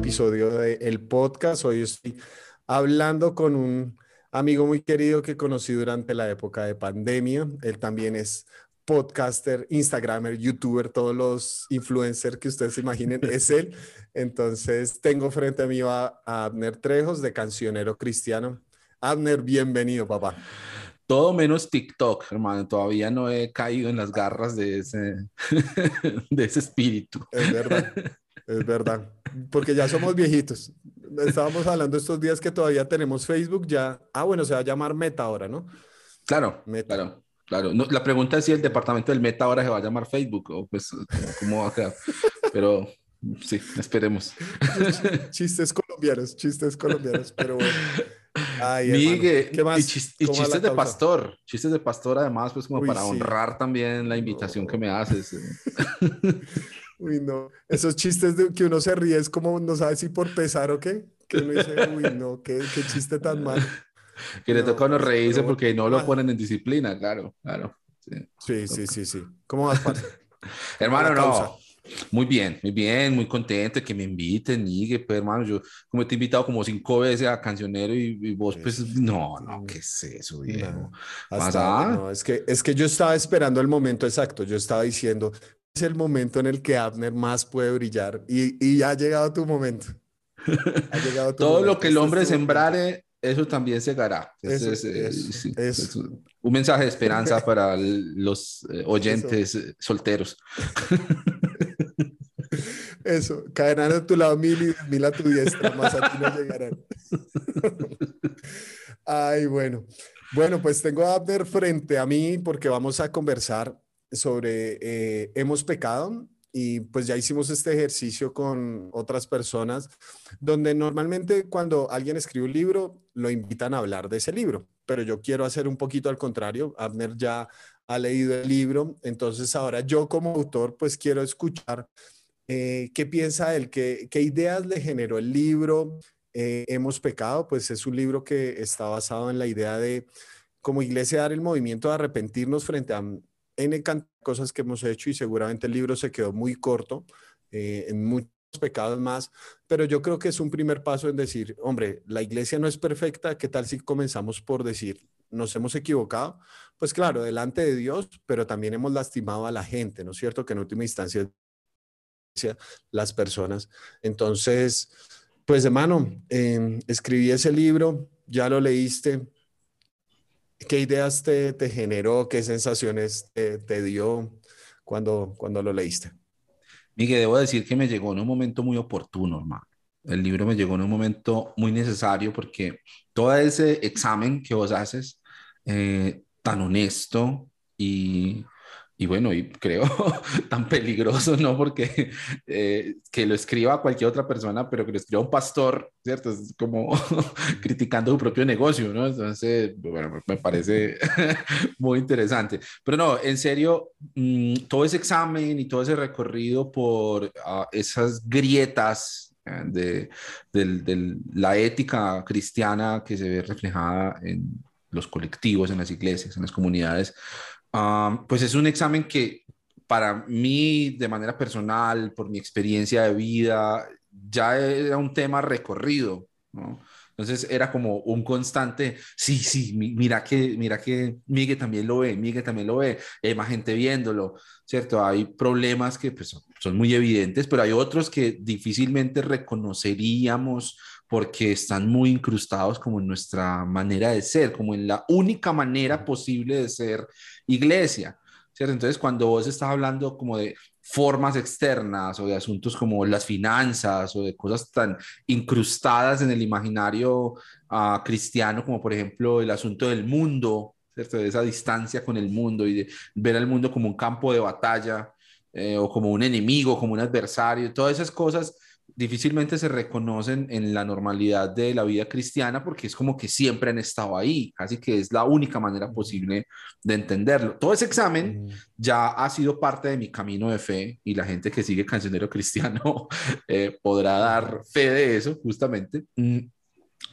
episodio del podcast. Hoy estoy hablando con un amigo muy querido que conocí durante la época de pandemia. Él también es podcaster, instagramer, youtuber, todos los influencers que ustedes se imaginen, es él. Entonces tengo frente a mí a Abner Trejos de Cancionero Cristiano. Abner, bienvenido, papá. Todo menos TikTok, hermano. Todavía no he caído en las garras de ese, de ese espíritu. Es verdad, es verdad. Porque ya somos viejitos. Estábamos hablando estos días que todavía tenemos Facebook, ya. Ah, bueno, se va a llamar Meta ahora, ¿no? Claro, Meta. claro. Claro, la pregunta es si el departamento del Meta ahora se va a llamar Facebook o pues cómo va a quedar. Pero sí, esperemos. Chistes colombianos, chistes colombianos, pero bueno. Ay, Miguel, ¿qué más? Y, chistes de pastor, chistes de pastor además, pues como para honrar también la invitación que me haces. Uy, no, esos chistes de que uno se ríe es como no sabe si por pesar o qué, que uno dice, uy, no, qué, qué chiste tan mal. Que le toca a uno reírse porque no lo ponen en disciplina, claro, claro. Sí, sí, sí, sí. ¿Cómo vas, Hermano, no. Muy bien, muy bien, muy contento que me inviten, y pues, hermano, yo como te he invitado como cinco veces a Cancionero y, vos, pues, no, no, ¿qué es eso, Diego? No, es, que, es que yo estaba esperando el momento exacto, yo estaba diciendo, es el momento en el que Abner más puede brillar y, y ha llegado tu momento. Ha llegado Todo lo que el este hombre sembrare, eso también se hará. Es, un mensaje de esperanza para los eh, oyentes eh, solteros. Eso, caerán a tu lado mil y mil a tu diestra, más a ti no llegarán. Ay, bueno. Bueno, pues tengo a Abner frente a mí porque vamos a conversar sobre eh, hemos pecado y pues ya hicimos este ejercicio con otras personas donde normalmente cuando alguien escribe un libro lo invitan a hablar de ese libro, pero yo quiero hacer un poquito al contrario. Abner ya ha leído el libro, entonces ahora yo como autor pues quiero escuchar eh, qué piensa él, qué, qué, ideas le generó el libro. Eh, Hemos pecado, pues es un libro que está basado en la idea de como iglesia dar el movimiento de arrepentirnos frente a N cosas que hemos hecho y seguramente el libro se quedó muy corto eh, en muchos pecados más, pero yo creo que es un primer paso en decir, hombre, la iglesia no es perfecta, ¿qué tal si comenzamos por decir, nos hemos equivocado? Pues claro, delante de Dios, pero también hemos lastimado a la gente, ¿no es cierto? Que en última instancia las personas. Entonces, pues hermano, em, escribí ese libro, ya lo leíste, ¿Qué ideas te, te generó? ¿Qué sensaciones te, te, dio cuando, cuando lo leíste? Miguel, debo decir que me llegó en un momento muy oportuno, hermano. El libro me llegó en un momento muy necesario porque todo ese examen que vos haces, eh, tan honesto y y bueno, y creo tan peligroso, ¿no? Porque eh, que lo escriba cualquier otra persona, pero que lo escriba un pastor, ¿cierto? Es como criticando su propio negocio, ¿no? Entonces, bueno, me parece muy interesante. Pero no, en serio, mm, todo ese examen y todo ese recorrido por ah, esas grietas eh, de, de la ética cristiana que se ve reflejada en los colectivos, en las iglesias, en las comunidades, pues es un examen que para mí, de manera personal, por mi experiencia de vida, ya era un tema recorrido, ¿no? Entonces era como un constante, sí, sí, mira que, mira que Miguel también lo ve, Miguel también lo ve, hay más gente viéndolo, ¿cierto? Hay problemas que pues, son muy evidentes, pero hay otros que difícilmente reconoceríamos porque están muy incrustados como en nuestra manera de ser, como en la única manera posible de ser iglesia, ¿cierto? Entonces, cuando vos estás hablando como de formas externas o de asuntos como las finanzas o de cosas tan incrustadas en el imaginario uh, cristiano, como por ejemplo el asunto del mundo, ¿cierto? De esa distancia con el mundo y de ver al mundo como un campo de batalla eh, o como un enemigo, como un adversario, todas esas cosas difícilmente se reconocen en la normalidad de la vida cristiana porque es como que siempre han estado ahí, así que es la única manera posible de entenderlo. Todo ese examen ya ha sido parte de mi camino de fe y la gente que sigue Cancionero Cristiano eh, podrá dar fe de eso justamente. Mm,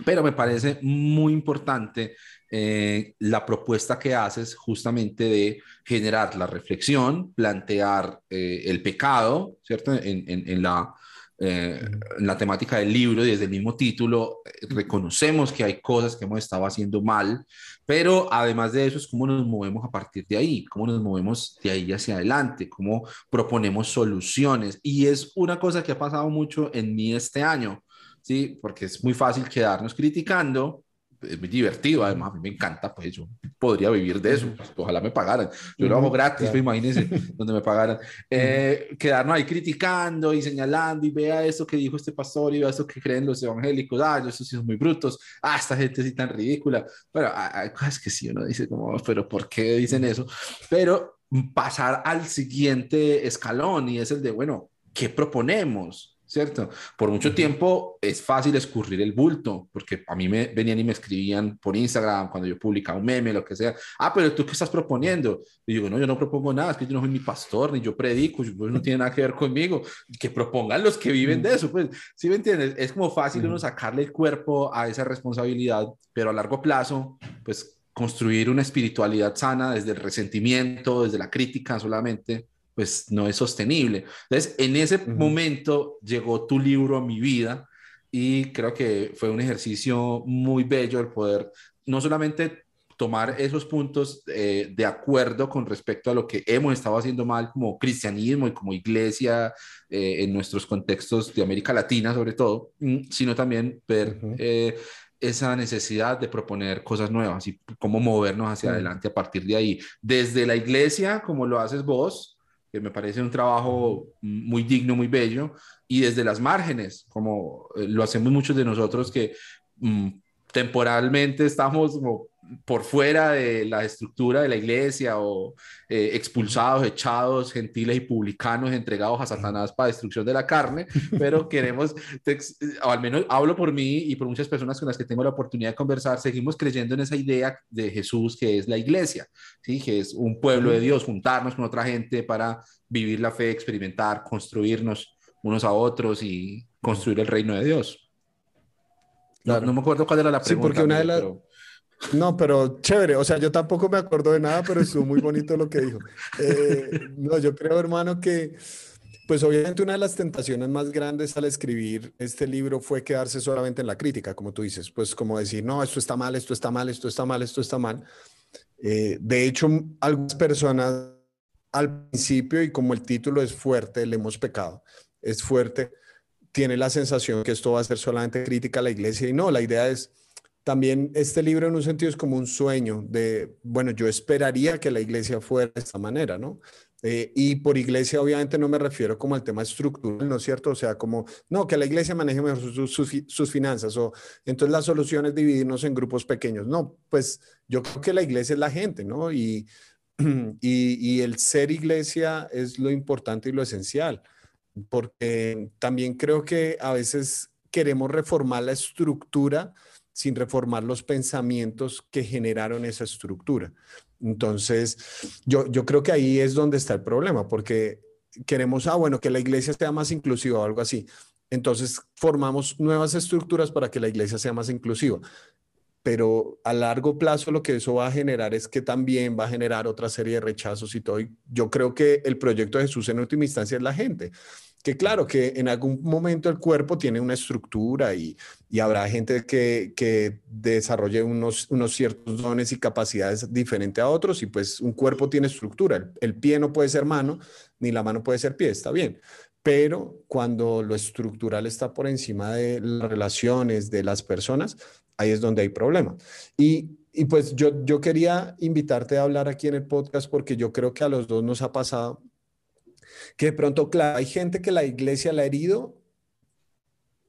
pero me parece muy importante eh, la propuesta que haces justamente de generar la reflexión, plantear eh, el pecado, ¿cierto? En, en, en la eh, la temática del libro y desde el mismo título eh, reconocemos que hay cosas que hemos estado haciendo mal, pero además de eso es cómo nos movemos a partir de ahí, cómo nos movemos de ahí hacia adelante, cómo proponemos soluciones. Y es una cosa que ha pasado mucho en mí este año, ¿sí? Porque es muy fácil quedarnos criticando es muy divertido, además, a mí me encanta, pues yo podría vivir de eso, pues, ojalá me pagaran. Yo lo hago gratis, pues, imagínense, donde me pagaran. Eh, quedarnos ahí criticando y señalando y vea eso que dijo este pastor y vea eso que creen los evangélicos, ah, esos sí son muy brutos, ah, esta gente sí tan ridícula. Pero hay cosas que sí uno dice como, pero ¿por qué dicen eso? Pero pasar al siguiente escalón y es el de, bueno, ¿qué proponemos? ¿Cierto? Por mucho tiempo es fácil escurrir el bulto, porque a mí me venían y me escribían por Instagram cuando yo publicaba un meme, lo que sea. Ah, pero tú qué estás proponiendo? Y digo, no, yo no propongo nada, es que yo no soy mi pastor, ni yo predico, pues no tiene nada que ver conmigo. Que propongan los que viven de eso, pues, ¿sí me entiendes? Es como fácil uno sacarle el cuerpo a esa responsabilidad, pero a largo plazo, pues construir una espiritualidad sana desde el resentimiento, desde la crítica solamente, pues no es sostenible. Entonces, en ese momento llegó tu libro a mi vida y creo que fue un ejercicio muy bello el poder no solamente tomar esos puntos eh, de acuerdo con respecto a lo que hemos estado haciendo mal como cristianismo y como iglesia eh, en nuestros contextos de América Latina sobre todo, mm, sino también ver eh, esa necesidad de proponer cosas nuevas y cómo movernos hacia adelante a partir de ahí. Desde la iglesia, como lo haces vos, que me parece un trabajo muy digno, muy bello, y desde las márgenes, como eh, lo hacemos muchos de nosotros que mm, temporalmente estamos por fuera de la estructura de la iglesia o eh, expulsados, echados, gentiles y publicanos entregados a Satanás para destrucción de la carne, pero queremos, o al menos hablo por mí y por muchas personas con las que tengo la oportunidad de conversar, seguimos creyendo en esa idea de Jesús que es la iglesia, ¿sí? que es un pueblo de Dios, juntarnos con otra gente para vivir la fe, experimentar, construirnos unos a otros y construir el reino de Dios. No, me acuerdo cuál era la pregunta. Sí, porque una de las... No, pero chévere. O sea, yo tampoco me acuerdo de nada, pero estuvo muy bonito lo que dijo. Eh, no, yo creo, hermano, que pues obviamente una de las tentaciones más grandes al escribir este libro fue quedarse solamente en la crítica, como tú dices, pues como decir, no, esto está mal, esto está mal, esto está mal, esto está mal. Eh, de hecho, algunas personas al principio, y como el título es fuerte, le hemos pecado, es fuerte, tiene la sensación que esto va a ser solamente crítica a la iglesia y no, la idea es también este libro en un sentido es como un sueño de, bueno, yo esperaría que la iglesia fuera de esta manera, ¿no? Eh, y por iglesia obviamente no me refiero como al tema estructural, ¿no es cierto? O sea, como, no, que la iglesia maneje mejor sus, finanzas o entonces la solución es dividirnos en grupos pequeños. No, pues yo creo que la iglesia es la gente, ¿no? Y, y el ser iglesia es lo importante y lo esencial, porque también creo que a veces queremos reformar la estructura sin reformar los pensamientos que generaron esa estructura. Entonces, yo, yo creo que ahí es donde está el problema, porque queremos, ah, bueno, que la iglesia sea más inclusiva o algo así. Entonces, formamos nuevas estructuras para que la iglesia sea más inclusiva. Pero a largo plazo lo que eso va a generar es que también va a generar otra serie de rechazos y todo. yo creo que el proyecto de Jesús en última instancia es la gente que claro, que en algún momento el cuerpo tiene una estructura y, y habrá gente que, que desarrolle unos, unos, ciertos dones y capacidades diferentes a otros y pues un cuerpo tiene estructura. El, el, pie no puede ser mano, ni la mano puede ser pie, está bien. Pero cuando lo estructural está por encima de las relaciones de las personas, ahí es donde hay problema. Y, y pues yo, yo quería invitarte a hablar aquí en el podcast porque yo creo que a los dos nos ha pasado que de pronto, claro, hay gente que la iglesia la ha herido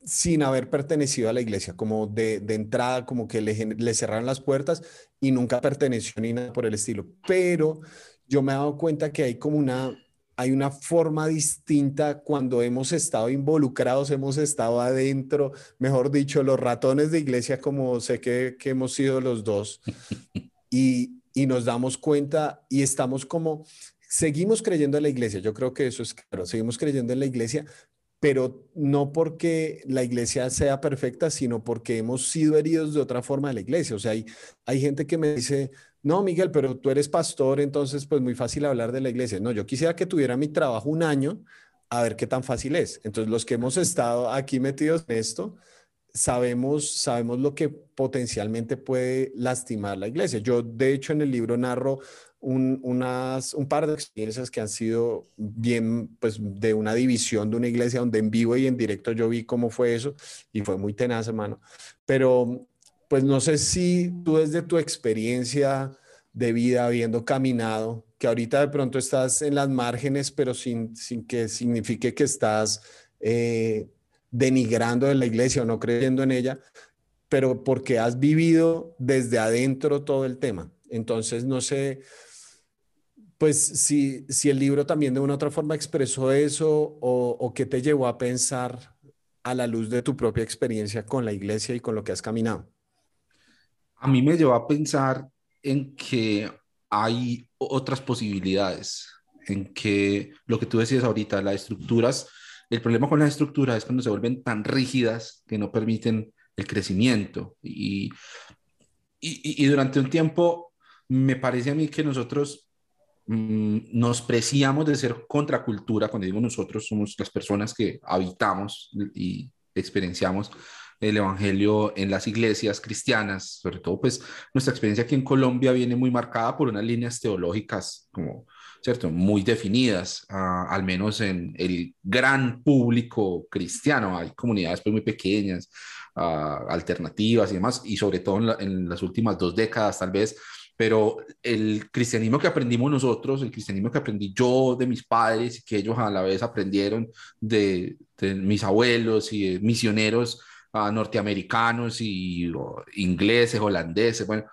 sin haber pertenecido a la iglesia, como de, de entrada, como que le, le, cerraron las puertas y nunca perteneció ni nada por el estilo. Pero yo me he dado cuenta que hay como una, hay una forma distinta cuando hemos estado involucrados, hemos estado adentro, mejor dicho, los ratones de iglesia, como sé que, que hemos sido los dos, y, y nos damos cuenta y estamos como seguimos creyendo en la iglesia, yo creo que eso es claro, seguimos creyendo en la iglesia, pero no porque la iglesia sea perfecta, sino porque hemos sido heridos de otra forma de la iglesia. O sea, hay, hay gente que me dice, no, Miguel, pero tú eres pastor, entonces pues muy fácil hablar de la iglesia. No, yo quisiera que tuviera mi trabajo un año a ver qué tan fácil es. Entonces, los que hemos estado aquí metidos en esto, sabemos, sabemos lo que potencialmente puede lastimar la iglesia. Yo, de hecho, en el libro narro un, unas, un par de experiencias que han sido bien, pues, de una división de una iglesia donde en vivo y en directo yo vi cómo fue eso y fue muy tenaz, hermano. Pero, pues, no sé si tú desde tu experiencia de vida, habiendo caminado, que ahorita de pronto estás en las márgenes, pero sin, sin que signifique que estás eh, denigrando de la iglesia o no creyendo en ella, pero porque has vivido desde adentro todo el tema. Entonces, no sé, pues si, si el libro también de una otra forma expresó eso o, o qué te llevó a pensar a la luz de tu propia experiencia con la iglesia y con lo que has caminado. A mí me llevó a pensar en que hay otras posibilidades, en que lo que tú decías ahorita, las estructuras, el problema con las estructuras es cuando se vuelven tan rígidas que no permiten el crecimiento. Y, durante un tiempo me parece a mí que nosotros mmm, nos preciamos de ser contracultura, cuando digo nosotros, somos las personas que habitamos y experienciamos el Evangelio en las iglesias cristianas, sobre todo pues nuestra experiencia aquí en Colombia viene muy marcada por unas líneas teológicas como, ¿cierto? Muy definidas, uh, al menos en el gran público cristiano. Hay comunidades pues muy pequeñas, uh, alternativas y demás, y sobre todo en, la, en las últimas dos décadas tal vez pero el cristianismo que aprendimos nosotros, el cristianismo que aprendí yo de mis padres y que ellos a la vez aprendieron de, de mis abuelos y de misioneros uh, norteamericanos y o, ingleses, holandeses, bueno,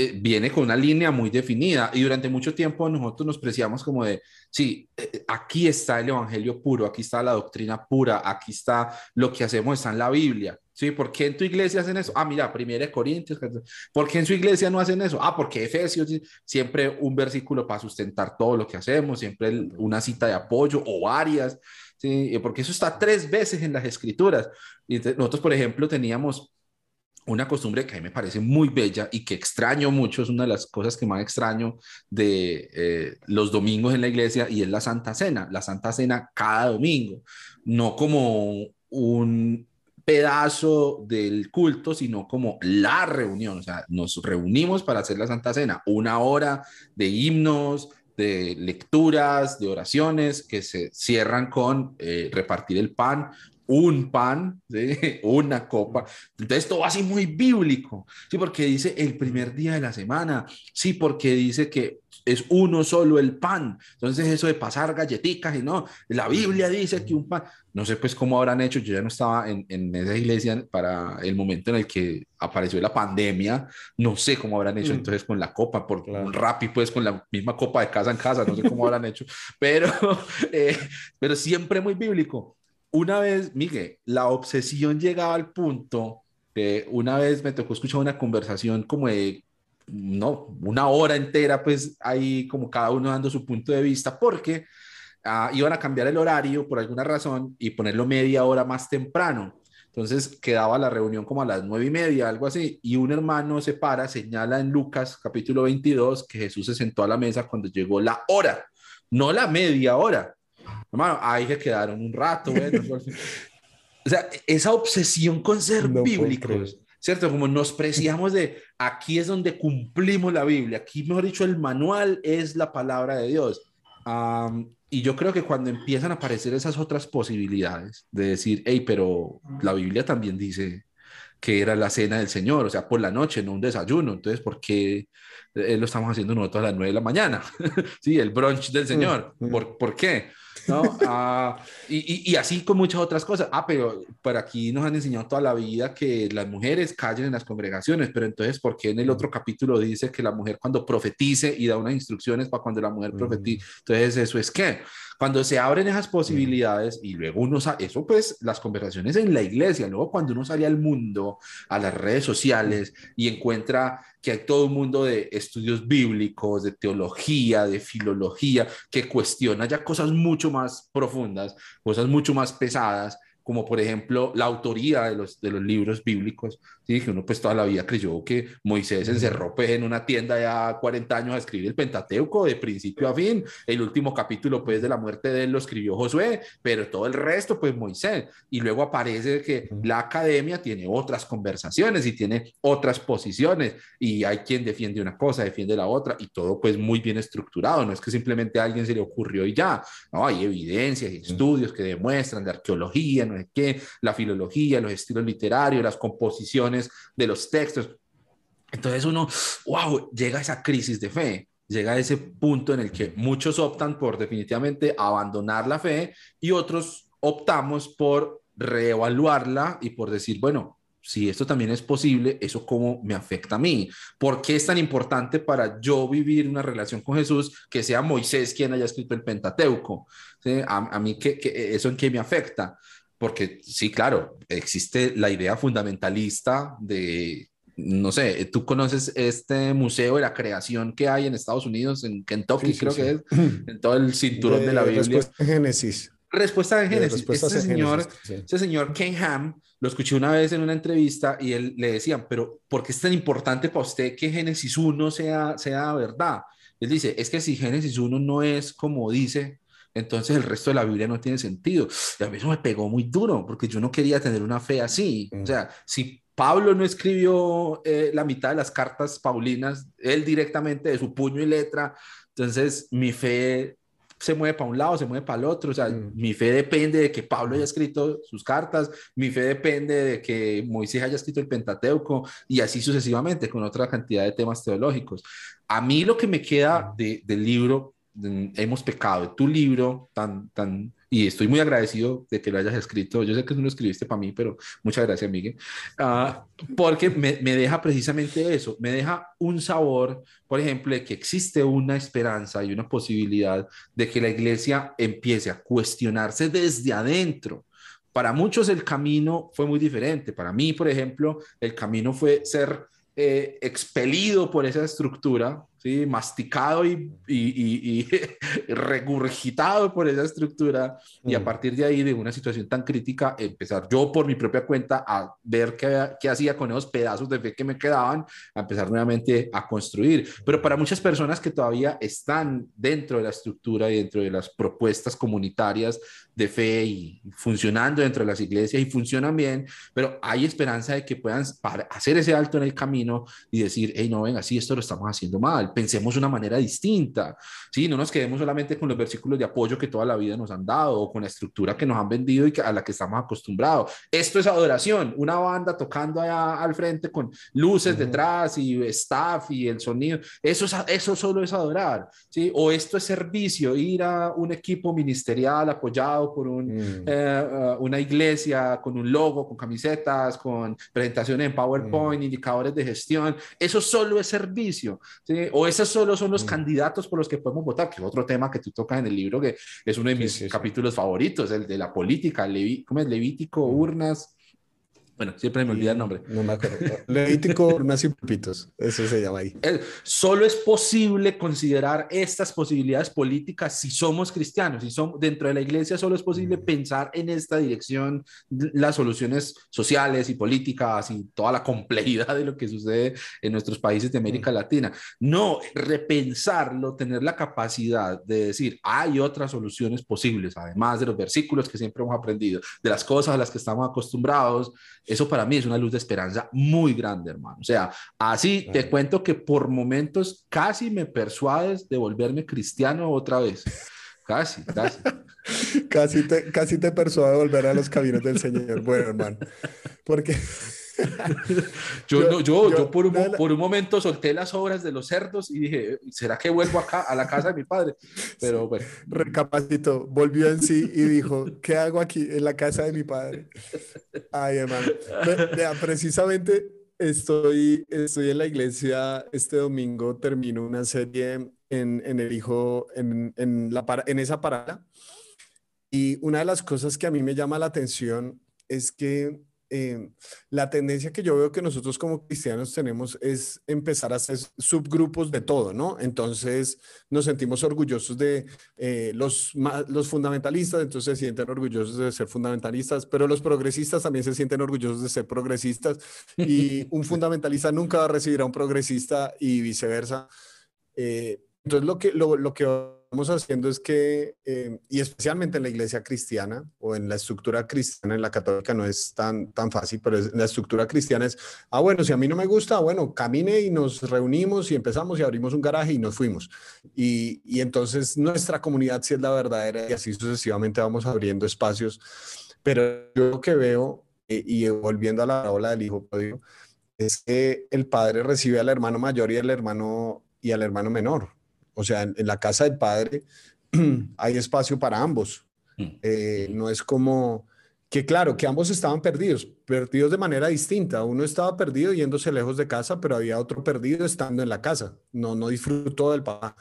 eh, viene con una línea muy definida y durante mucho tiempo nosotros nos preciamos como de, sí, eh, aquí está el Evangelio puro, aquí está la doctrina pura, aquí está lo que hacemos, está en la Biblia. ¿Sí? ¿Por qué en tu iglesia hacen eso? Ah, mira, primera de Corintios. ¿Por qué en su iglesia no hacen eso? Ah, porque Efesios, siempre un versículo para sustentar todo lo que hacemos, siempre una cita de apoyo o varias. ¿sí? Porque eso está tres veces en las escrituras. Y nosotros, por ejemplo, teníamos una costumbre que a mí me parece muy bella y que extraño mucho, es una de las cosas que más extraño de eh, los domingos en la iglesia y es la Santa Cena, la Santa Cena cada domingo, no como un pedazo del culto, sino como la reunión, o sea, nos reunimos para hacer la Santa Cena, una hora de himnos, de lecturas, de oraciones que se cierran con eh, repartir el pan, un pan, ¿sí? una copa. Entonces todo así muy bíblico, sí, porque dice el primer día de la semana, sí, porque dice que es uno solo el pan. Entonces eso de pasar galletitas y no, la Biblia dice que un pan, no sé pues cómo habrán hecho, yo ya no estaba en, en esa iglesia para el momento en el que apareció la pandemia, no sé cómo habrán hecho mm. entonces con la copa, por claro. un rapi pues con la misma copa de casa en casa, no sé cómo habrán hecho, pero, eh, pero siempre muy bíblico una vez, Miguel, la obsesión llegaba al punto que una vez me tocó escuchar una conversación como de, no, una hora entera, pues ahí como cada uno dando su punto de vista, porque uh, iban a cambiar el horario por alguna razón y ponerlo media hora más temprano. Entonces quedaba la reunión como a las nueve y media, algo así, y un hermano se para, señala en Lucas capítulo 22 que Jesús se sentó a la mesa cuando llegó la hora, no la media hora, Hermano, ahí se quedaron un rato, bueno, O sea, esa obsesión con ser no bíblicos, ¿cierto? Como nos preciamos de aquí es donde cumplimos la Biblia, aquí, mejor dicho, el manual es la palabra de Dios. Um, y yo creo que cuando empiezan a aparecer esas otras posibilidades de decir, hey, pero la Biblia también dice que era la cena del Señor, o sea, por la noche, no un desayuno. Entonces, ¿por qué eh, lo estamos haciendo nosotros a las nueve de la mañana? sí, el brunch del Señor. Mm, mm. ¿Por, ¿por qué? ¿No? Ah, y, y, y, así con muchas otras cosas. Ah, pero por aquí nos han enseñado toda la vida que las mujeres callen en las congregaciones, pero entonces, ¿por qué en el otro capítulo dice que la mujer cuando profetice y da unas instrucciones para cuando la mujer profetice? Entonces, ¿eso es qué? Cuando se abren esas posibilidades y luego uno, eso pues las conversaciones en la iglesia, luego cuando uno sale al mundo, a las redes sociales y encuentra que hay todo un mundo de estudios bíblicos, de teología, de filología, que cuestiona ya cosas mucho más profundas, cosas mucho más pesadas, como por ejemplo la autoría de los, de los libros bíblicos, ¿sí? que uno pues toda la vida creyó que Moisés encerró pues, en una tienda ya 40 años a escribir el Pentateuco de principio a fin, el último capítulo pues de la muerte de él lo escribió Josué, pero todo el resto pues Moisés, y luego aparece que la academia tiene otras conversaciones y tiene otras posiciones, y hay quien defiende una cosa, defiende la otra, y todo pues muy bien estructurado, no es que simplemente a alguien se le ocurrió y ya, no, hay evidencias y estudios que demuestran de arqueología, no sé qué, la filología, los estilos literarios, las composiciones de los textos. Entonces uno, wow, llega esa crisis de fe, llega a ese punto en el que muchos optan por definitivamente abandonar la fe y otros optamos por reevaluarla y por decir, bueno, si esto también es posible, ¿eso cómo me afecta a mí? ¿Por qué es tan importante para yo vivir una relación con Jesús que sea Moisés quien haya escrito el Pentateuco? A, mí, ¿qué, eso en qué me afecta? Porque sí, claro, existe la idea fundamentalista de, no sé, tú conoces este museo de la creación que hay en Estados Unidos, en Kentucky, creo que es, en todo el cinturón de, la Biblia. Respuesta Génesis. Respuesta en Génesis. Este señor, ese señor Ken Ham, lo escuché una vez en una entrevista y él le decían, pero ¿por qué es tan importante para usted que Génesis 1 sea, sea verdad? Él dice, es que si Génesis 1 no es como dice, entonces el resto de la Biblia no tiene sentido. Y a mí eso me pegó muy duro, porque yo no quería tener una fe así. O mm. sea, si Pablo no escribió eh, la mitad de las cartas paulinas, él directamente de su puño y letra, entonces mi fe se mueve para un lado, se mueve para el otro. O sea, mm. mi fe depende de que Pablo haya escrito sus cartas, mi fe depende de que Moisés haya escrito el Pentateuco y así sucesivamente con otra cantidad de temas teológicos. A mí lo que me queda de, del libro, hemos pecado, tu libro tan, tan y estoy muy agradecido de que lo hayas escrito. Yo sé que tú lo escribiste para mí, pero muchas gracias, Miguel, uh, porque me, me, deja precisamente eso, me deja un sabor, por ejemplo, de que existe una esperanza y una posibilidad de que la iglesia empiece a cuestionarse desde adentro. Para muchos el camino fue muy diferente. Para mí, por ejemplo, el camino fue ser eh, expelido por esa estructura ¿sí? masticado y, y, y, regurgitado por esa estructura y a mm. partir de ahí de una situación tan crítica empezar yo por mi propia cuenta a ver qué, qué hacía con esos pedazos de fe que me quedaban, a empezar nuevamente a construir. Pero para muchas personas que todavía están dentro de la estructura y dentro de las propuestas comunitarias de fe y funcionando dentro de las iglesias y funcionan bien, pero hay esperanza de que puedan hacer ese alto en el camino y decir, hey, no, venga, sí, esto lo estamos haciendo mal pensemos de una manera distinta, ¿sí? No nos quedemos solamente con los versículos de apoyo que toda la vida nos han dado o con la estructura que nos han vendido y a la que estamos acostumbrados. Esto es adoración, una banda tocando allá al frente con luces detrás y staff y el sonido, eso, es, eso solo es adorar, ¿sí? O esto es servicio, ir a un equipo ministerial apoyado por un, mm. eh, uh, una iglesia con un logo, con camisetas, con presentaciones en PowerPoint, mm. indicadores de gestión, eso solo es servicio, ¿sí? o esos solo son los mm. candidatos por los que podemos votar, que es otro tema que tú tocas en el libro, que es uno de mis capítulos favoritos, el de la política, Levi, ¿cómo es? Levítico, mm. urnas, bueno, siempre me olvida el nombre. No me acuerdo. Levítico Urnas y Pupitos, eso se llama ahí. Solo es posible considerar estas posibilidades políticas si somos cristianos, si somos dentro de la iglesia, solo es posible mm. pensar en esta dirección, las soluciones sociales y políticas y toda la complejidad de lo que sucede en nuestros países de América mm. Latina. No, repensarlo, tener la capacidad de decir, hay otras soluciones posibles, además de los versículos que siempre hemos aprendido, de las cosas a las que estamos acostumbrados eso para mí es una luz de esperanza muy grande, hermano. O sea, así te cuento que por momentos casi me persuades de volverme cristiano otra vez. Casi, casi. casi te, casi te persuade de volver a los caminos del Señor. Bueno, hermano, porque yo, yo, yo, por, un, por, un, momento solté las obras de los cerdos y dije, ¿será que vuelvo acá a la casa de mi padre? Pero bueno. Recapacitó, volvió en sí y dijo, ¿qué hago aquí en la casa de mi padre? Ay, hermano. precisamente estoy, estoy en la iglesia este domingo, termino una serie en, en el hijo, en, en, la, en esa parada. Y una de las cosas que a mí me llama la atención es que eh, la tendencia que yo veo que nosotros como cristianos tenemos es empezar a hacer subgrupos de todo, ¿no? Entonces nos sentimos orgullosos de eh, los, los fundamentalistas, entonces se sienten orgullosos de ser fundamentalistas, pero los progresistas también se sienten orgullosos de ser progresistas y un fundamentalista nunca va a recibir a un progresista y viceversa. Eh, entonces lo que, lo, lo que estamos haciendo es que, eh, y especialmente en la iglesia cristiana o en la estructura cristiana, en la católica no es tan, tan fácil, pero en la estructura cristiana es, ah, bueno, si a mí no me gusta, bueno, camine y nos reunimos y empezamos y abrimos un garaje y nos fuimos. Y, y entonces nuestra comunidad sí es la verdadera y así sucesivamente vamos abriendo espacios. Pero yo lo que veo, eh, y volviendo a la ola del hijo es que el padre recibe al hermano mayor y al hermano y al hermano menor o sea, en, la casa del padre hay espacio para ambos. Mm. Eh, no es como que, claro, que ambos estaban perdidos, perdidos de manera distinta. Uno estaba perdido yéndose lejos de casa, pero había otro perdido estando en la casa. No, no disfrutó del papá.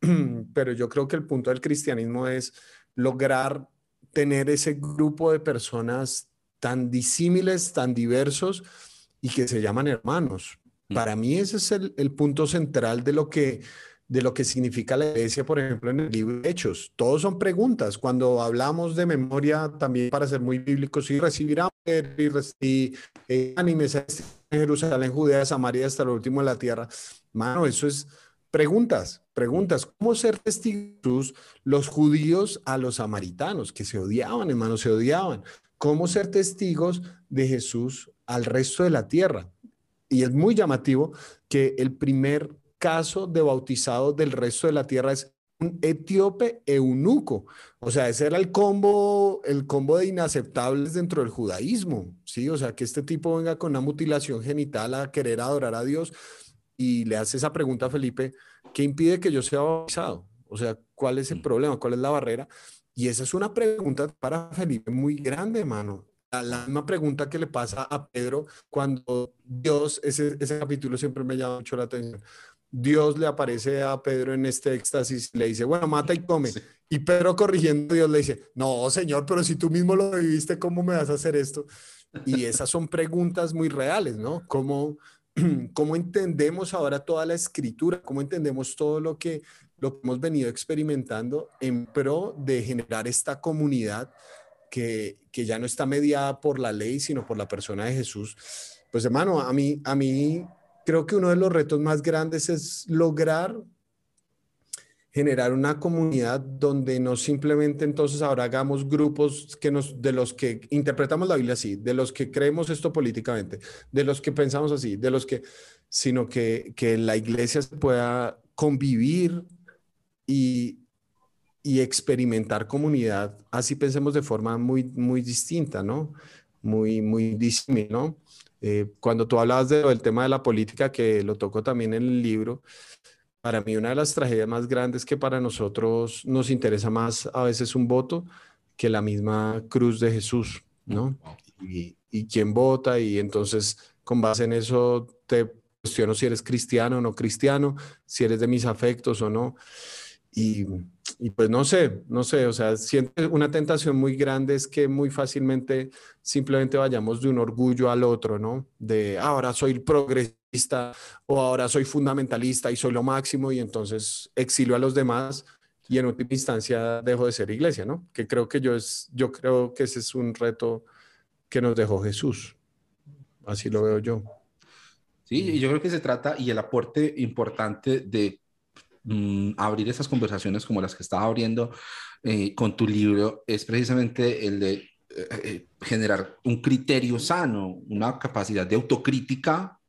Pero yo creo que el punto del cristianismo es lograr tener ese grupo de personas tan disímiles, tan diversos y que se llaman hermanos. Mm. Para mí ese es el, el punto central de lo que de lo que significa la iglesia, por ejemplo, en el libro Hechos. Todos son preguntas. Cuando hablamos de memoria, también para ser muy bíblicos, y recibirán y, y ánimes a Jerusalén, Judea, Samaria, hasta lo último de la tierra. Mano, eso es preguntas, preguntas. ¿Cómo ser testigos los judíos a los samaritanos, que se odiaban, hermanos, se odiaban? ¿Cómo ser testigos de Jesús al resto de la tierra? Y es muy llamativo que el primer caso de bautizado del resto de la tierra es un etíope eunuco. O sea, ese era el combo, el combo de inaceptables dentro del judaísmo, ¿sí? O sea, que este tipo venga con una mutilación genital a querer adorar a Dios y le hace esa pregunta a Felipe, ¿qué impide que yo sea bautizado? O sea, ¿cuál es el mm. problema? ¿Cuál es la barrera? Y esa es una pregunta para Felipe muy grande, hermano. La, misma pregunta que le pasa a Pedro cuando Dios, ese, ese capítulo siempre me llama mucho la atención, Dios le aparece a Pedro en este éxtasis, le dice, bueno, mata y come. Y Pedro corrigiendo, Dios le dice, no, Señor, pero si tú mismo lo viviste, ¿cómo me vas a hacer esto? Y esas son preguntas muy reales, ¿no? ¿Cómo, cómo entendemos ahora toda la escritura? ¿Cómo entendemos todo lo que, lo que hemos venido experimentando en pro de generar esta comunidad que, que ya no está mediada por la ley, sino por la persona de Jesús? Pues hermano, a mí, a mí creo que uno de los retos más grandes es lograr generar una comunidad donde no simplemente entonces ahora hagamos grupos que nos, de los que interpretamos la Biblia así, de los que creemos esto políticamente, de los que pensamos así, de los que, sino que, que la iglesia pueda convivir y, y experimentar comunidad, así pensemos de forma muy, muy distinta, ¿no? Muy, muy distinta, ¿no? Eh, cuando tú hablabas del tema de la política, que lo tocó también en el libro, para mí una de las tragedias más grandes que para nosotros nos interesa más a veces un voto que la misma cruz de Jesús, ¿no? Y, y quién vota y entonces con base en eso te cuestiono si eres cristiano o no cristiano, si eres de mis afectos o no. Y, y, pues no sé, no sé, o sea, siente una tentación muy grande es que muy fácilmente simplemente vayamos de un orgullo al otro, ¿no? De ahora soy progresista o ahora soy fundamentalista y soy lo máximo y entonces exilio a los demás y en última instancia dejo de ser iglesia, ¿no? Que creo que yo es, yo creo que ese es un reto que nos dejó Jesús. Así lo veo yo. Sí, y yo creo que se trata y el aporte importante de Mm, abrir esas conversaciones como las que estaba abriendo eh, con tu libro es precisamente el de eh, eh, generar un criterio sano, una capacidad de autocrítica,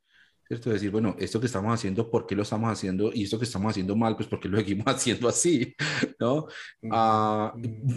¿cierto? Decir, bueno, esto que estamos haciendo, ¿por qué lo estamos haciendo? Y esto que estamos haciendo mal, pues ¿por qué lo seguimos haciendo así? ¿No? Ah,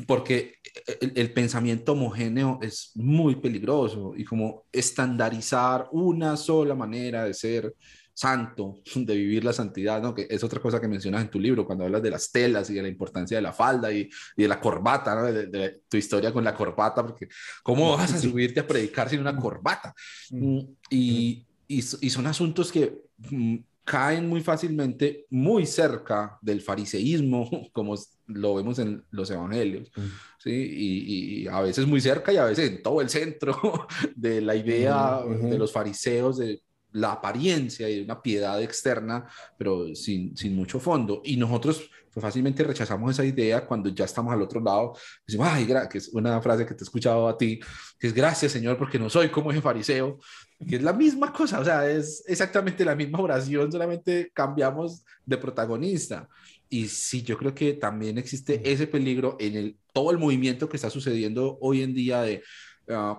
porque el, el, pensamiento homogéneo es muy peligroso y como estandarizar una sola manera de ser santo, de vivir la santidad, ¿no? que es otra cosa que mencionas en tu libro cuando hablas de las telas y de la importancia de la falda y, y de la corbata, ¿no? de, tu historia con la corbata, porque ¿cómo vas a subirte a predicar sin una corbata? Mm, y, y, y son asuntos que mm, caen muy fácilmente muy cerca del fariseísmo, como lo vemos en los evangelios, ¿sí? Y, y, a veces muy cerca y a veces en todo el centro de la idea de los fariseos, de la apariencia y una piedad externa, pero sin, sin mucho fondo. Y nosotros pues, fácilmente rechazamos esa idea cuando ya estamos al otro lado. Decimos, ay, que es una frase que te he escuchado a ti, que es gracias Señor porque no soy como ese fariseo, que es la misma cosa, o sea, es exactamente la misma oración, solamente cambiamos de protagonista. Y sí, yo creo que también existe ese peligro en el, todo el movimiento que está sucediendo hoy en día de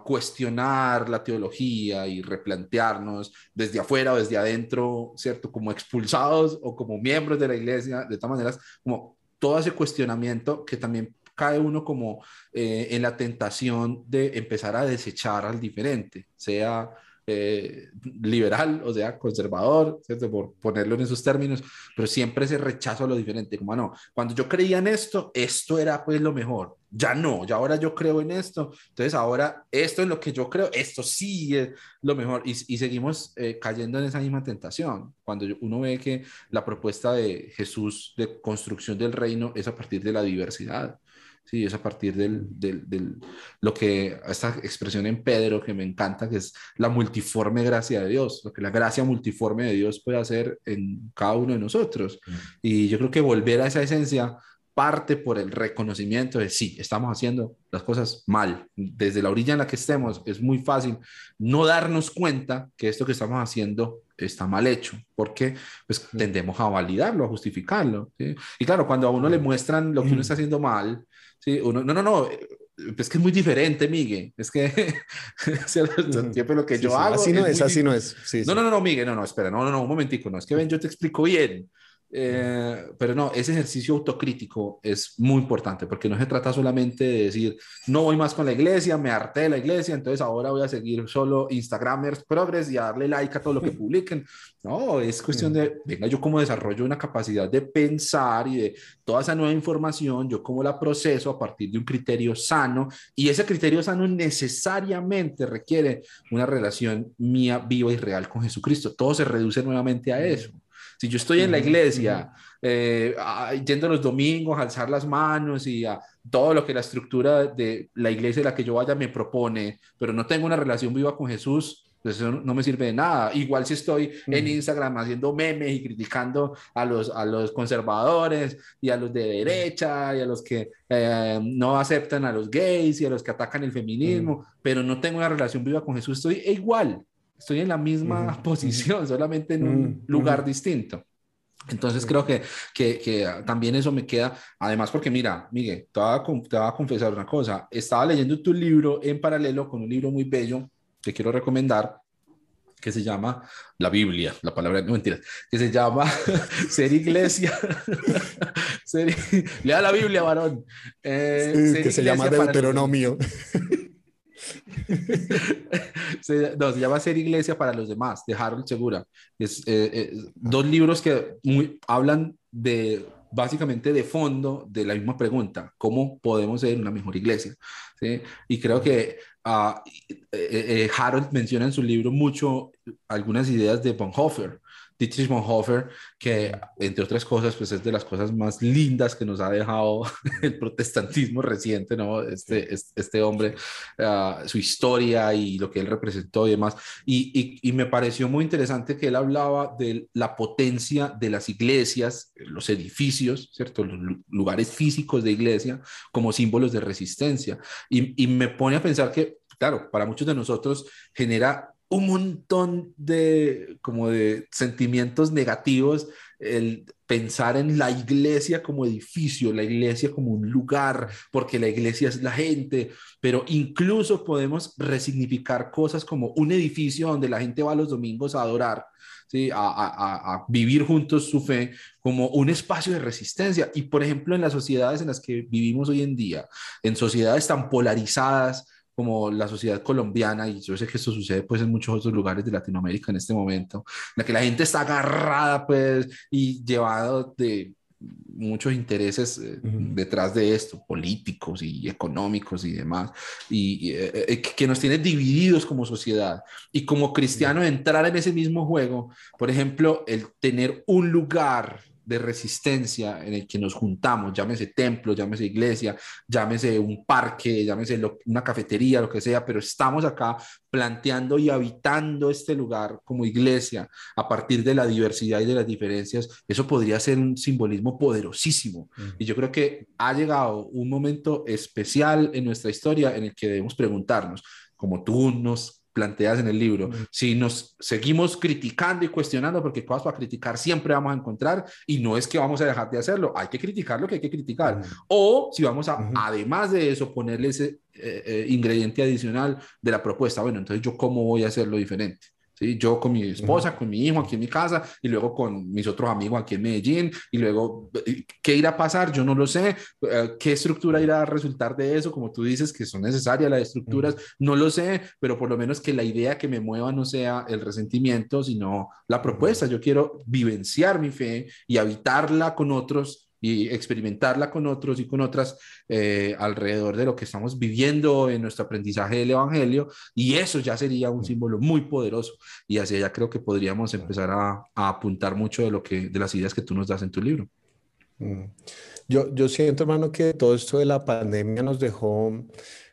cuestionar la teología y replantearnos desde afuera o desde adentro, ¿cierto? Como expulsados o como miembros de la iglesia, de todas maneras, como todo ese cuestionamiento que también cae uno como eh, en la tentación de empezar a desechar al diferente, sea eh, liberal, o sea, conservador, ¿cierto? por ponerlo en esos términos, pero siempre ese rechazo a lo diferente, como no, cuando yo creía en esto, esto era pues lo mejor, ya no, ya ahora yo creo en esto, entonces ahora esto es lo que yo creo, esto sí es lo mejor, y, y seguimos eh, cayendo en esa misma tentación, cuando uno ve que la propuesta de Jesús de construcción del reino es a partir de la diversidad, Sí, es a partir del, del, del, lo que, esta expresión en Pedro que me encanta, que es la multiforme gracia de Dios, lo que la gracia multiforme de Dios puede hacer en cada uno de nosotros. Y yo creo que volver a esa esencia parte por el reconocimiento de sí, estamos haciendo las cosas mal. Desde la orilla en la que estemos, es muy fácil no darnos cuenta que esto que estamos haciendo está mal hecho, porque pues tendemos a validarlo, a justificarlo. Y claro, cuando a uno le muestran lo que uno está haciendo mal, Sí, uno, no, no, no, es que es muy diferente, Miguel. Es que siempre lo que yo hago. Así no es, así no es. no, no, no, no, Miguel, no, no, espera, no, no, no, un momentico, no, es que ven, yo te explico bien. Eh, pero no, ese ejercicio autocrítico es muy importante porque no se trata solamente de decir, no voy más con la iglesia, me harté de la iglesia, entonces ahora voy a seguir solo Instagramers Progress y a darle like a todo lo que publiquen. No, es cuestión de, venga, yo como desarrollo una capacidad de pensar y de toda esa nueva información, yo como la proceso a partir de un criterio sano y ese criterio sano necesariamente requiere una relación mía viva y real con Jesucristo. Todo se reduce nuevamente a eso. Si yo estoy en la iglesia, eh, yendo los domingos, a alzar las manos y a todo lo que la estructura de la iglesia de la que yo vaya me propone, pero no tengo una relación viva con Jesús, pues eso no me sirve de nada. Igual si estoy en Instagram haciendo memes y criticando a los, a los conservadores y a los de derecha y a los que eh, no aceptan a los gays y a los que atacan el feminismo, pero no tengo una relación viva con Jesús, estoy igual estoy en la misma posición, solamente en un lugar distinto. Entonces creo que, que, que, también eso me queda, además porque mira, Miguel, te voy, a, a confesar una cosa, estaba leyendo tu libro en paralelo con un libro muy bello que quiero recomendar, que se llama la Biblia, la palabra, no mentiras, que se llama Ser Iglesia. ser, lea la Biblia, varón. Eh, que se llama Deuteronomio. se, no, se llama Ser Iglesia para los demás, de Harold Segura. Es, eh, eh, dos libros que hablan de básicamente de fondo de la misma pregunta, ¿cómo podemos ser una mejor iglesia? Y creo que uh, Harold menciona en su libro mucho algunas ideas de Bonhoeffer, Dietrich Bonhoeffer, que entre otras cosas, pues es de las cosas más lindas que nos ha dejado el protestantismo reciente, ¿no? Este, este, hombre, ah, su historia y lo que él representó y demás. Y, y, me pareció muy interesante que él hablaba de la potencia de las iglesias, los edificios, ¿cierto? Los lugares físicos de iglesia como símbolos de resistencia. Y, y me pone a pensar que, claro, para muchos de nosotros genera un montón de como de sentimientos negativos el pensar en la iglesia como edificio, la iglesia como un lugar, porque la iglesia es la gente, pero incluso podemos resignificar cosas como un edificio donde la gente va los domingos a adorar, ¿sí? a, a, a vivir juntos su fe como un espacio de resistencia. Y por ejemplo, en las sociedades en las que vivimos hoy en día, en sociedades tan polarizadas, como la sociedad colombiana, y yo sé que esto sucede pues en muchos otros lugares de Latinoamérica en este momento, en la que la gente está agarrada pues y llevado de muchos intereses eh, detrás de esto, políticos y económicos y demás, y, eh, eh, que nos tiene divididos como sociedad. Y como cristiano entrar en ese mismo juego, por ejemplo, el tener un lugar de resistencia en el que nos juntamos, llámese templo, llámese iglesia, llámese un parque, llámese una cafetería, lo que sea, pero estamos acá planteando y habitando este lugar como iglesia a partir de la diversidad y de las diferencias, eso podría ser un simbolismo poderosísimo. Y yo creo que ha llegado un momento especial en nuestra historia en el que debemos preguntarnos, como tú nos planteas en el libro. Si nos seguimos criticando y cuestionando, porque cosas para criticar siempre vamos a encontrar y no es que vamos a dejar de hacerlo, hay que criticar lo que hay que criticar. O si vamos a, además de eso, ponerle ese eh, eh, ingrediente adicional de la propuesta, bueno, entonces yo cómo voy a hacerlo diferente. ¿Sí? Yo con mi esposa, con mi hijo aquí en mi casa y luego con mis otros amigos aquí en Medellín y luego, ¿qué irá a pasar? Yo no lo sé. Eh, ¿Qué estructura irá a resultar de eso? Como tú dices, que son necesarias las estructuras, no lo sé, pero por lo menos que la idea que me mueva no sea el resentimiento, sino la propuesta. Yo quiero vivenciar mi fe y habitarla con otros y experimentarla con otros y con otras eh, alrededor de lo que estamos viviendo en nuestro aprendizaje del Evangelio. Y eso ya sería un símbolo muy poderoso. Y hacia allá creo que podríamos empezar a, apuntar mucho de, lo que, de las ideas que tú nos das en tu libro. Mm. Yo, yo siento, hermano, que todo esto de la pandemia nos dejó,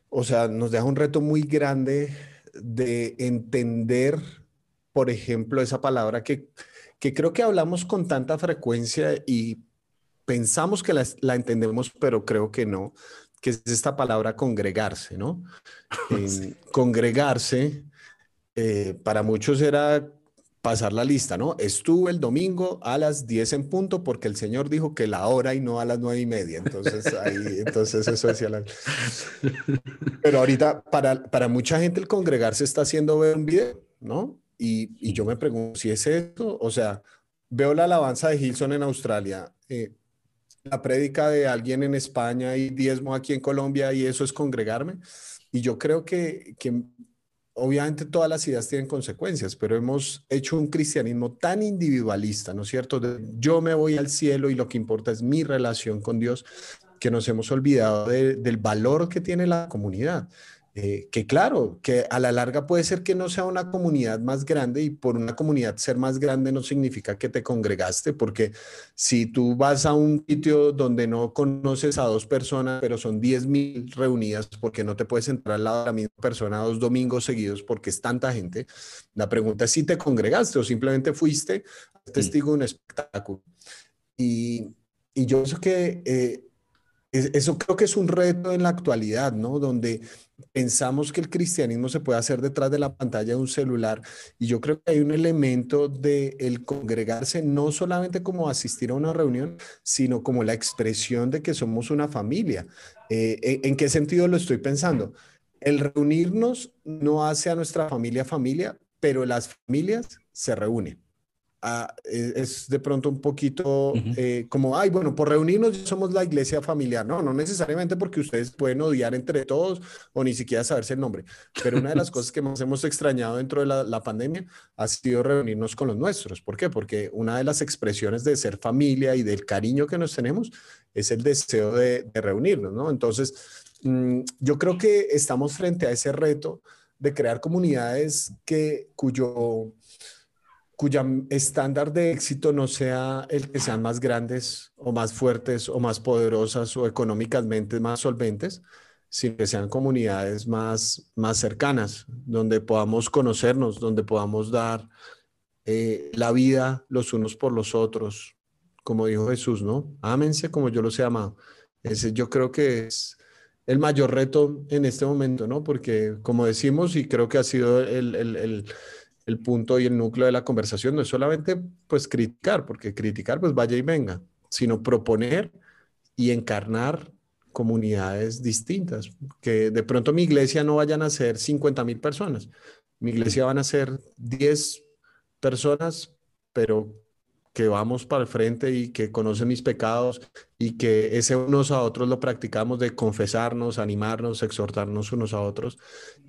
o sea, nos deja un reto muy grande de entender, por ejemplo, esa palabra que, que creo que hablamos con tanta frecuencia y pensamos que la, entendemos, pero creo que no, que es esta palabra congregarse, ¿no? Congregarse, eh, para muchos era pasar la lista, ¿no? Estuve el domingo a las 10 en punto porque el Señor dijo que la hora y no a las 9 y media. Entonces, ahí, entonces eso decía la... Pero ahorita, para, para mucha gente el congregarse está haciendo ver un video, ¿no? Y, y yo me pregunto si es eso, o sea, veo la alabanza de Gilson en Australia. Eh, la prédica de alguien en España y diezmo aquí en Colombia y eso es congregarme. Y yo creo que, que obviamente todas las ideas tienen consecuencias, pero hemos hecho un cristianismo tan individualista, ¿no es cierto? yo me voy al cielo y lo que importa es mi relación con Dios, que nos hemos olvidado del valor que tiene la comunidad. Eh, que claro, que a la larga puede ser que no sea una comunidad más grande y por una comunidad ser más grande no significa que te congregaste, porque si tú vas a un sitio donde no conoces a dos personas, pero son 10 mil reunidas porque no te puedes entrar al lado de la misma persona dos domingos seguidos porque es tanta gente, la pregunta es si te congregaste o simplemente fuiste testigo de un espectáculo. Y, y yo pienso que... Eh, eso creo que es un reto en la actualidad, ¿no? Donde pensamos que el cristianismo se puede hacer detrás de la pantalla de un celular y yo creo que hay un elemento de el congregarse no solamente como asistir a una reunión, sino como la expresión de que somos una familia. Eh, ¿En qué sentido lo estoy pensando? El reunirnos no hace a nuestra familia familia, pero las familias se reúnen. Ah, e, es de pronto un poquito eh, como, ay, bueno, por reunirnos somos la iglesia familiar. No, no necesariamente porque ustedes pueden odiar entre todos o ni siquiera saberse el nombre. Pero una de las cosas que más hemos extrañado dentro de la, pandemia ha sido reunirnos con los nuestros. ¿Por qué? Porque una de las expresiones de ser familia y del cariño que nos tenemos es el deseo de, reunirnos, ¿no? Entonces, mm, yo creo que estamos frente a ese reto de crear comunidades que, cuyo cuya estándar de éxito no sea el que sean más grandes o más fuertes o más poderosas o económicamente más solventes, sino que sean comunidades más, más cercanas, donde podamos conocernos, donde podamos dar eh, la vida los unos por los otros, como dijo Jesús, ¿no? Ámense como yo los he amado. Ese yo creo que es el mayor reto en este momento, ¿no? Porque como decimos, y creo que ha sido el, el punto y el núcleo de la conversación no es solamente pues criticar, porque criticar pues vaya y venga, sino proponer y encarnar comunidades distintas, que de pronto mi iglesia no vayan a ser 50 mil personas, mi iglesia van a ser 10 personas, pero que vamos para el frente y que conocen mis pecados y que ese unos a otros lo practicamos de confesarnos, animarnos, exhortarnos unos a otros.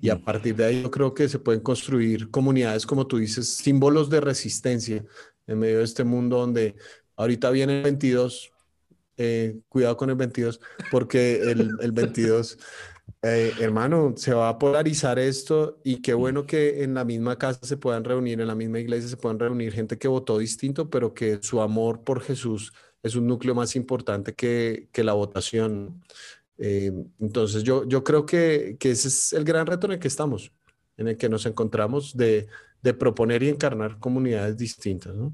Y a partir de ahí yo creo que se pueden construir comunidades, como tú dices, símbolos de resistencia en medio de este mundo donde ahorita viene el 22, eh, cuidado con el 22, porque el, el 22 Eh, hermano, se va a polarizar esto y qué bueno que en la misma casa se puedan reunir, en la misma iglesia se puedan reunir gente que votó distinto, pero que su amor por Jesús es un núcleo más importante que, que la votación. Eh, entonces yo, yo creo que, que, ese es el gran reto en el que estamos, en el que nos encontramos de, de proponer y encarnar comunidades distintas. ¿no?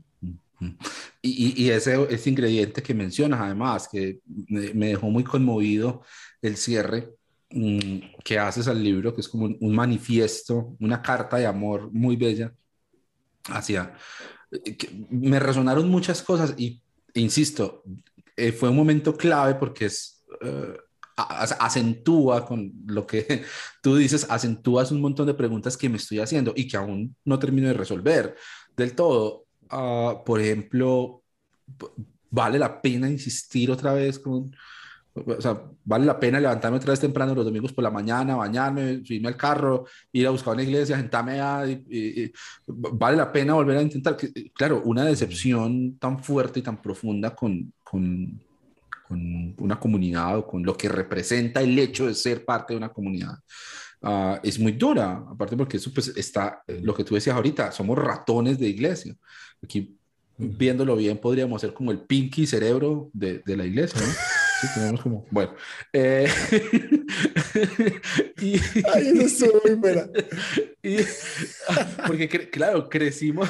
Y, y, ese, ese ingrediente que mencionas, además, que me, dejó muy conmovido el cierre, Mm, que haces al libro, que es como un, manifiesto, una carta de amor muy bella hacia... Eh, me resonaron muchas cosas y, insisto, eh, fue un momento clave porque es... Eh, acentúa con lo que tú dices, acentúas un montón de preguntas que me estoy haciendo y que aún no termino de resolver del todo. Ah, por ejemplo, vale la pena insistir otra vez con, o sea, vale la pena levantarme otra vez temprano los domingos por la mañana, bañarme, subirme al carro, ir a buscar una iglesia, sentarme a... Y, vale la pena volver a intentar. Claro, una decepción tan fuerte y tan profunda con, con, con una comunidad o con lo que representa el hecho de ser parte de una comunidad. Uh, es muy dura, aparte porque eso pues está, lo que tú decías ahorita, somos ratones de iglesia. Aquí, viéndolo bien, podríamos ser como el pinky cerebro de, de la iglesia, ¿no? Sí, tenemos como, bueno. Eh, y, Ay, eso muy buena. Y, porque, claro, crecimos,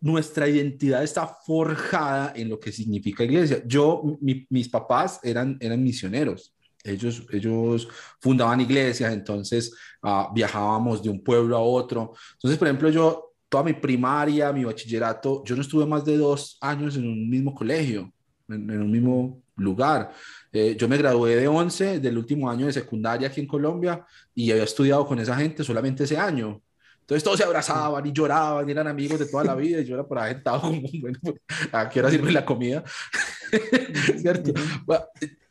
nuestra identidad está forjada en lo que significa iglesia. Yo, mis papás eran, eran misioneros. Ellos, ellos fundaban iglesias, entonces uh, viajábamos de un pueblo a otro. Entonces, por ejemplo, yo, toda mi primaria, mi bachillerato, yo no estuve más de dos años en un mismo colegio, en, en un mismo lugar. Eh, yo me gradué de 11 del último año de secundaria aquí en Colombia y había estudiado con esa gente solamente ese año. Entonces todos se abrazaban y lloraban y eran amigos de toda la vida y yo era por ahí sentado como, bueno, ¿a qué hora sirve la comida? ¿Cierto?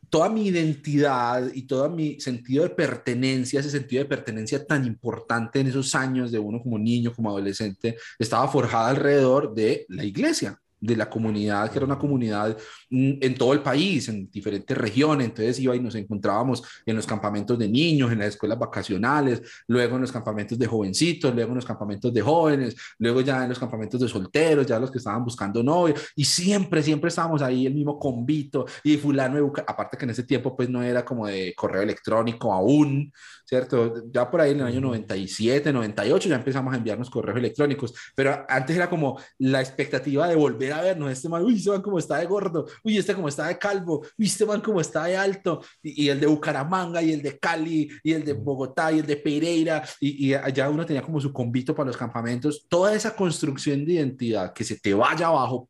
toda mi identidad y todo mi sentido de pertenencia, ese sentido de pertenencia tan importante en esos años de uno como niño, como adolescente, estaba forjada alrededor de la iglesia de la comunidad, que era una comunidad mm, en todo el país, en diferentes regiones. Entonces iba y nos encontrábamos en los campamentos de niños, en las escuelas vacacionales, luego en los campamentos de jovencitos, luego en los campamentos de jóvenes, luego ya en los campamentos de solteros, ya los que estaban buscando novio. Y siempre, siempre estábamos ahí el mismo convito y fulano, aparte que en ese tiempo pues no era como de correo electrónico aún, ¿cierto? Ya por ahí en el año 97, 98 ya empezamos a enviarnos correos electrónicos, pero antes era como la expectativa de volver a vernos, este man, uy, este man como está de gordo, uy, este como está de calvo, uy, este man como está de alto, y, el de Bucaramanga, y el de Cali, y el de Bogotá, y el de Pereira, y, y allá uno tenía como su convito para los campamentos, toda esa construcción de identidad que se te vaya abajo,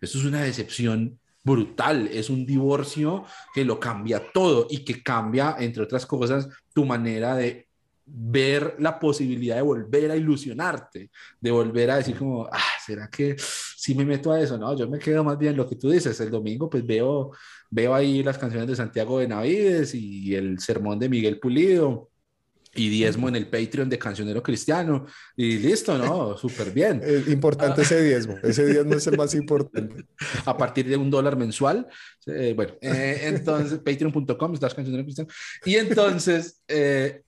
eso es una decepción brutal, es un divorcio que lo cambia todo y que cambia, entre otras cosas, tu manera de ver la posibilidad de volver a ilusionarte, de volver a decir como, ah, ¿será que si me meto a eso? No, yo me quedo más bien lo que tú dices, el domingo pues veo, veo ahí las canciones de Santiago de Navides y el sermón de Miguel Pulido y diezmo en el Patreon de Cancionero Cristiano. Y listo, ¿no? Súper bien. Es importante ese diezmo. Ese diezmo es el más importante. A partir de un dólar mensual. Eh, bueno, eh, entonces, patreon.com, estás Cancionero Cristiano. Y entonces, eh,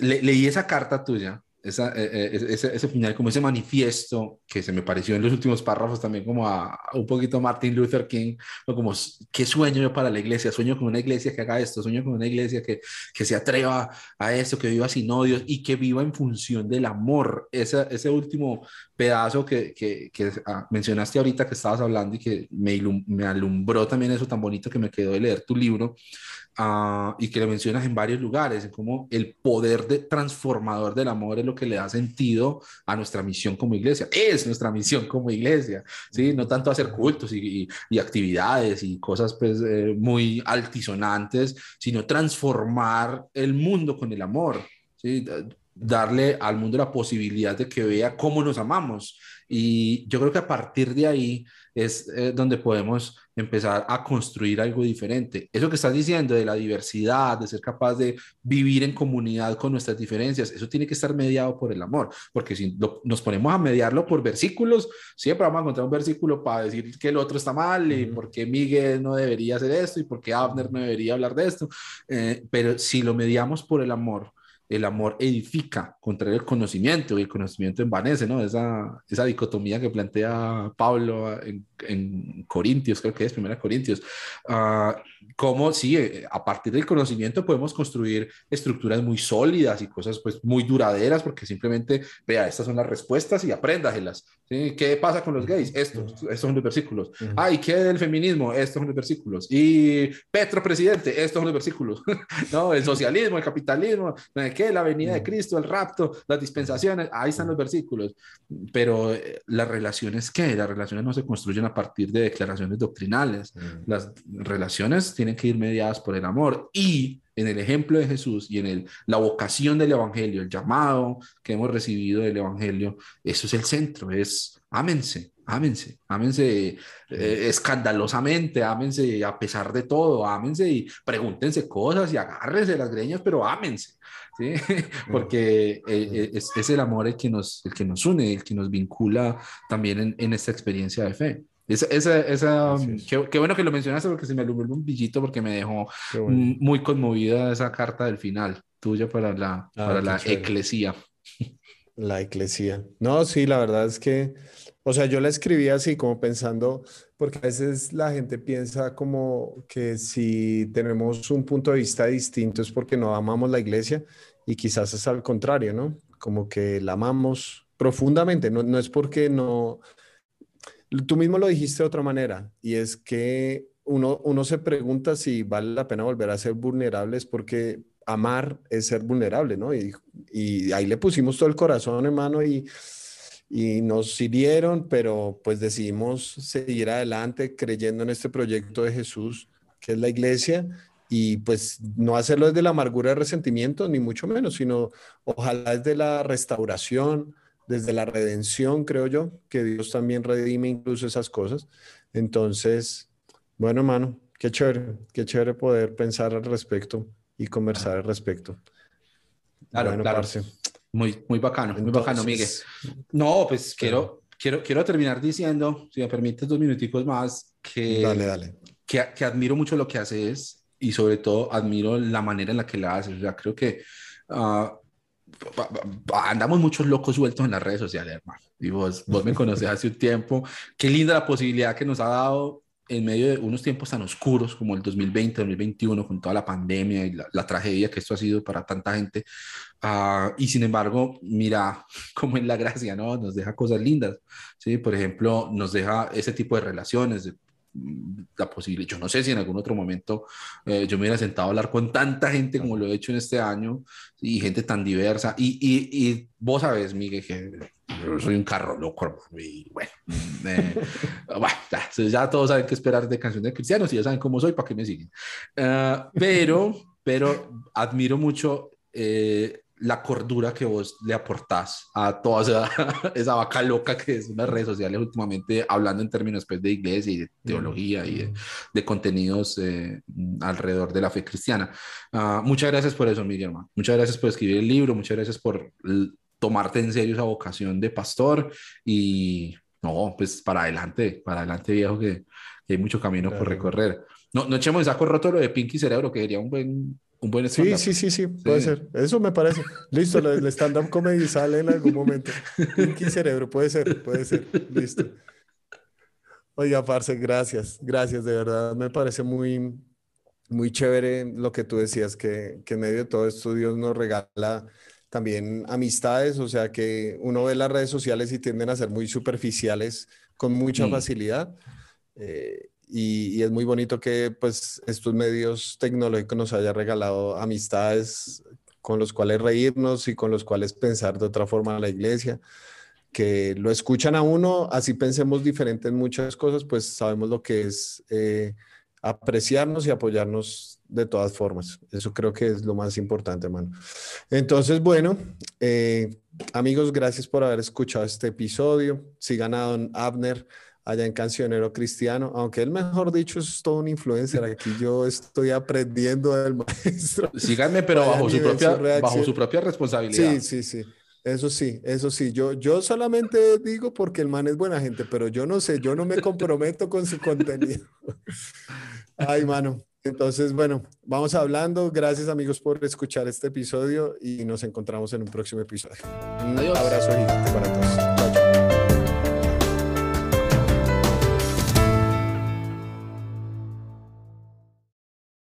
leí esa carta tuya esa, eh, eh, ese, ese, final, como ese manifiesto que se me pareció en los últimos párrafos también como a, un poquito Martin Luther King, como qué sueño yo para la iglesia, sueño con una iglesia que haga esto, sueño con una iglesia que, que se atreva a esto, que viva sin odios y que viva en función del amor. Ese, ese último pedazo que, que, que ah, mencionaste ahorita que estabas hablando y que me, me alumbró también eso tan bonito que me quedó de leer tu libro, Ah, y que lo mencionas en varios lugares, como el poder de transformador del amor es lo que le da sentido a nuestra misión como iglesia. Es nuestra misión como iglesia, ¿sí? No tanto hacer cultos y, y, actividades y cosas pues eh, muy altisonantes, sino transformar el mundo con el amor, ¿sí? Darle al mundo la posibilidad de que vea cómo nos amamos. Y yo creo que a partir de ahí es eh, donde podemos empezar a construir algo diferente. Eso que estás diciendo de la diversidad, de ser capaz de vivir en comunidad con nuestras diferencias, eso tiene que estar mediado por el amor, porque si nos ponemos a mediarlo por versículos, siempre vamos a encontrar un versículo para decir que el otro está mal y por qué Miguel no debería hacer esto y por qué Abner no debería hablar de esto. Eh, pero si lo mediamos por el amor, el amor edifica, contra el conocimiento y el conocimiento envanece, ¿no? Esa, esa dicotomía que plantea Pablo en, en Corintios, creo que es Primera Corintios, uh, cómo sí, eh, a partir del conocimiento podemos construir estructuras muy sólidas y cosas pues muy duraderas, porque simplemente, vea, estas son las respuestas y apréndaselas. ¿sí? ¿Qué pasa con los gays? Esto, estos son los versículos. Ah, ¿y qué del feminismo? Estos son los versículos. Y Petro presidente, estos son los versículos. no, el socialismo, el capitalismo, ¿qué? La venida de Cristo, el rapto, las dispensaciones, ahí están los versículos. Pero eh, las relaciones, ¿qué? Las relaciones no se construyen a partir de declaraciones doctrinales. Las relaciones tienen que ir mediadas por el amor y en el ejemplo de Jesús y en el, la vocación del Evangelio, el llamado que hemos recibido del Evangelio, eso es el centro, es ámense, ámense, ámense eh, escandalosamente, ámense a pesar de todo, ámense y pregúntense cosas y agárrense las greñas, pero ámense. ¿Sí? Porque eh, eh, es, es, el amor el que, nos, el que nos une, el que nos vincula también en, en esta experiencia de fe. Esa, esa, esa qué, bueno que lo mencionaste porque se me alumbró un billito porque me dejó muy conmovida esa carta del final tuya para la, ah, para la eclesía. La eclesía. No, sí, la verdad es que, o sea, yo la escribí así como pensando, porque a veces la gente piensa como que si tenemos un punto de vista distinto es porque no amamos la iglesia y quizás es al contrario, ¿no? Como que la amamos profundamente, no, es porque no, Tú mismo lo dijiste de otra manera, y es que uno, uno se pregunta si vale la pena volver a ser vulnerables porque amar es ser vulnerable, ¿no? Y, y ahí le pusimos todo el corazón, hermano, y, y nos sirvieron, pero pues decidimos seguir adelante creyendo en este proyecto de Jesús, que es la iglesia, y pues no hacerlo desde la amargura de resentimiento, ni mucho menos, sino ojalá desde la restauración, desde la redención, creo yo, que Dios también redime incluso esas cosas. Entonces, bueno, hermano, qué chévere, qué chévere poder pensar al respecto y conversar al respecto. Claro, claro. Muy, muy bacano, muy bacano, Miguel. No, pues quiero, quiero, quiero terminar diciendo, si me permites dos minuticos más, que, dale, dale. que, que admiro mucho lo que haces y sobre todo admiro la manera en la que la haces. O sea, creo que uh, andamos muchos locos sueltos en las redes sociales, hermano. Y vos, vos me conoces hace un tiempo. Qué linda la posibilidad que nos ha dado en medio de unos tiempos tan oscuros como el 2020, 2021, con toda la pandemia y la, tragedia que esto ha sido para tanta gente. Uh, y sin embargo, mira cómo es la gracia, ¿no? Nos deja cosas lindas, ¿sí? Por ejemplo, nos deja ese tipo de relaciones, de la posibilidad. Yo no sé si en algún otro momento eh, yo me hubiera sentado a hablar con tanta gente como lo he hecho en este año y gente tan diversa. Y, y, y vos sabes, Miguel, que yo soy un carro loco, y bueno, eh, bueno ya, todos saben qué esperar de canciones cristianos y ya saben cómo soy, ¿para qué me siguen? Uh, pero, pero admiro mucho eh, la cordura que vos le aportás a toda esa, esa, vaca loca que es las redes sociales últimamente, hablando en términos pues, de iglesia y de teología y de, contenidos eh, alrededor de la fe cristiana. Uh, muchas gracias por eso, Miguel. Muchas gracias por escribir el libro, muchas gracias por tomarte en serio esa vocación de pastor y no, pues para adelante, para adelante viejo, que, que hay mucho camino por recorrer. No, no echemos el saco roto lo de Pinky Cerebro, que sería un buen un buen Sí, sí, sí, sí, puede ser. Eso me parece. Listo, el stand-up comedy sale en algún momento. Pinky Cerebro, puede ser, puede ser. Listo. Oiga, Parce, gracias, gracias, de verdad. Me parece muy, muy chévere lo que tú decías, que, que en medio de todo esto Dios nos regala también amistades, o sea que uno ve las redes sociales y tienden a ser muy superficiales con mucha mm. facilidad. Eh, y, es muy bonito que pues estos medios tecnológicos nos haya regalado amistades con los cuales reírnos y con los cuales pensar de otra forma la iglesia, que lo escuchan a uno, así pensemos diferente en muchas cosas, pues sabemos lo que es eh, apreciarnos y apoyarnos de todas formas. Eso creo que es lo más importante, hermano. Entonces, bueno, eh, amigos, gracias por haber escuchado este episodio. Sigan a don Abner allá en Cancionero Cristiano, aunque él mejor dicho es todo un influencer, aquí yo estoy aprendiendo del maestro. Síganme, pero bajo su, propia, bajo su propia responsabilidad. Sí, sí, sí. Eso sí, eso sí. Yo, yo solamente digo porque el man es buena gente, pero yo no sé, yo no me comprometo con su contenido. Ay, mano. Entonces, bueno, vamos hablando. Gracias amigos por escuchar este episodio y nos encontramos en un próximo episodio. Un abrazo gigante para todos.